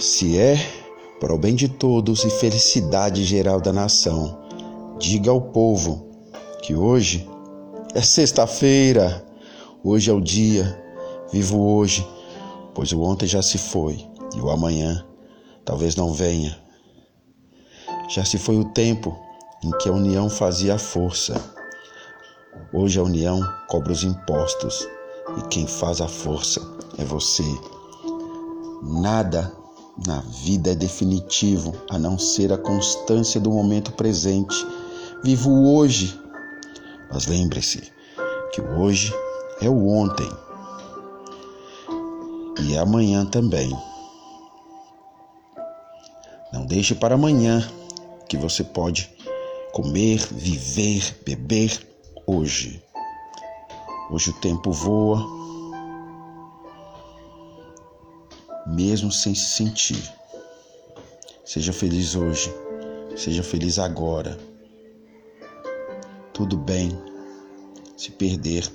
Se é para o bem de todos e felicidade geral da nação, diga ao povo que hoje é sexta-feira, hoje é o dia, vivo hoje, pois o ontem já se foi e o amanhã talvez não venha. Já se foi o tempo em que a união fazia a força. Hoje a união cobra os impostos e quem faz a força é você. Nada na vida é definitivo a não ser a constância do momento presente. Vivo hoje, mas lembre-se que o hoje é o ontem e é amanhã também. Não deixe para amanhã que você pode comer, viver, beber hoje. Hoje o tempo voa, mesmo sem se sentir. Seja feliz hoje, seja feliz agora. Tudo bem se perder.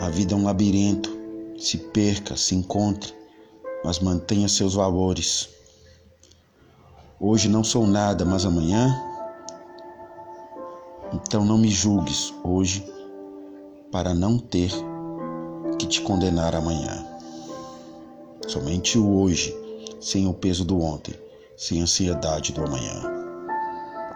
A vida é um labirinto. Se perca, se encontre, mas mantenha seus valores. Hoje não sou nada, mas amanhã. Então não me julgues hoje para não ter que te condenar amanhã. Somente o hoje, sem o peso do ontem, sem a ansiedade do amanhã.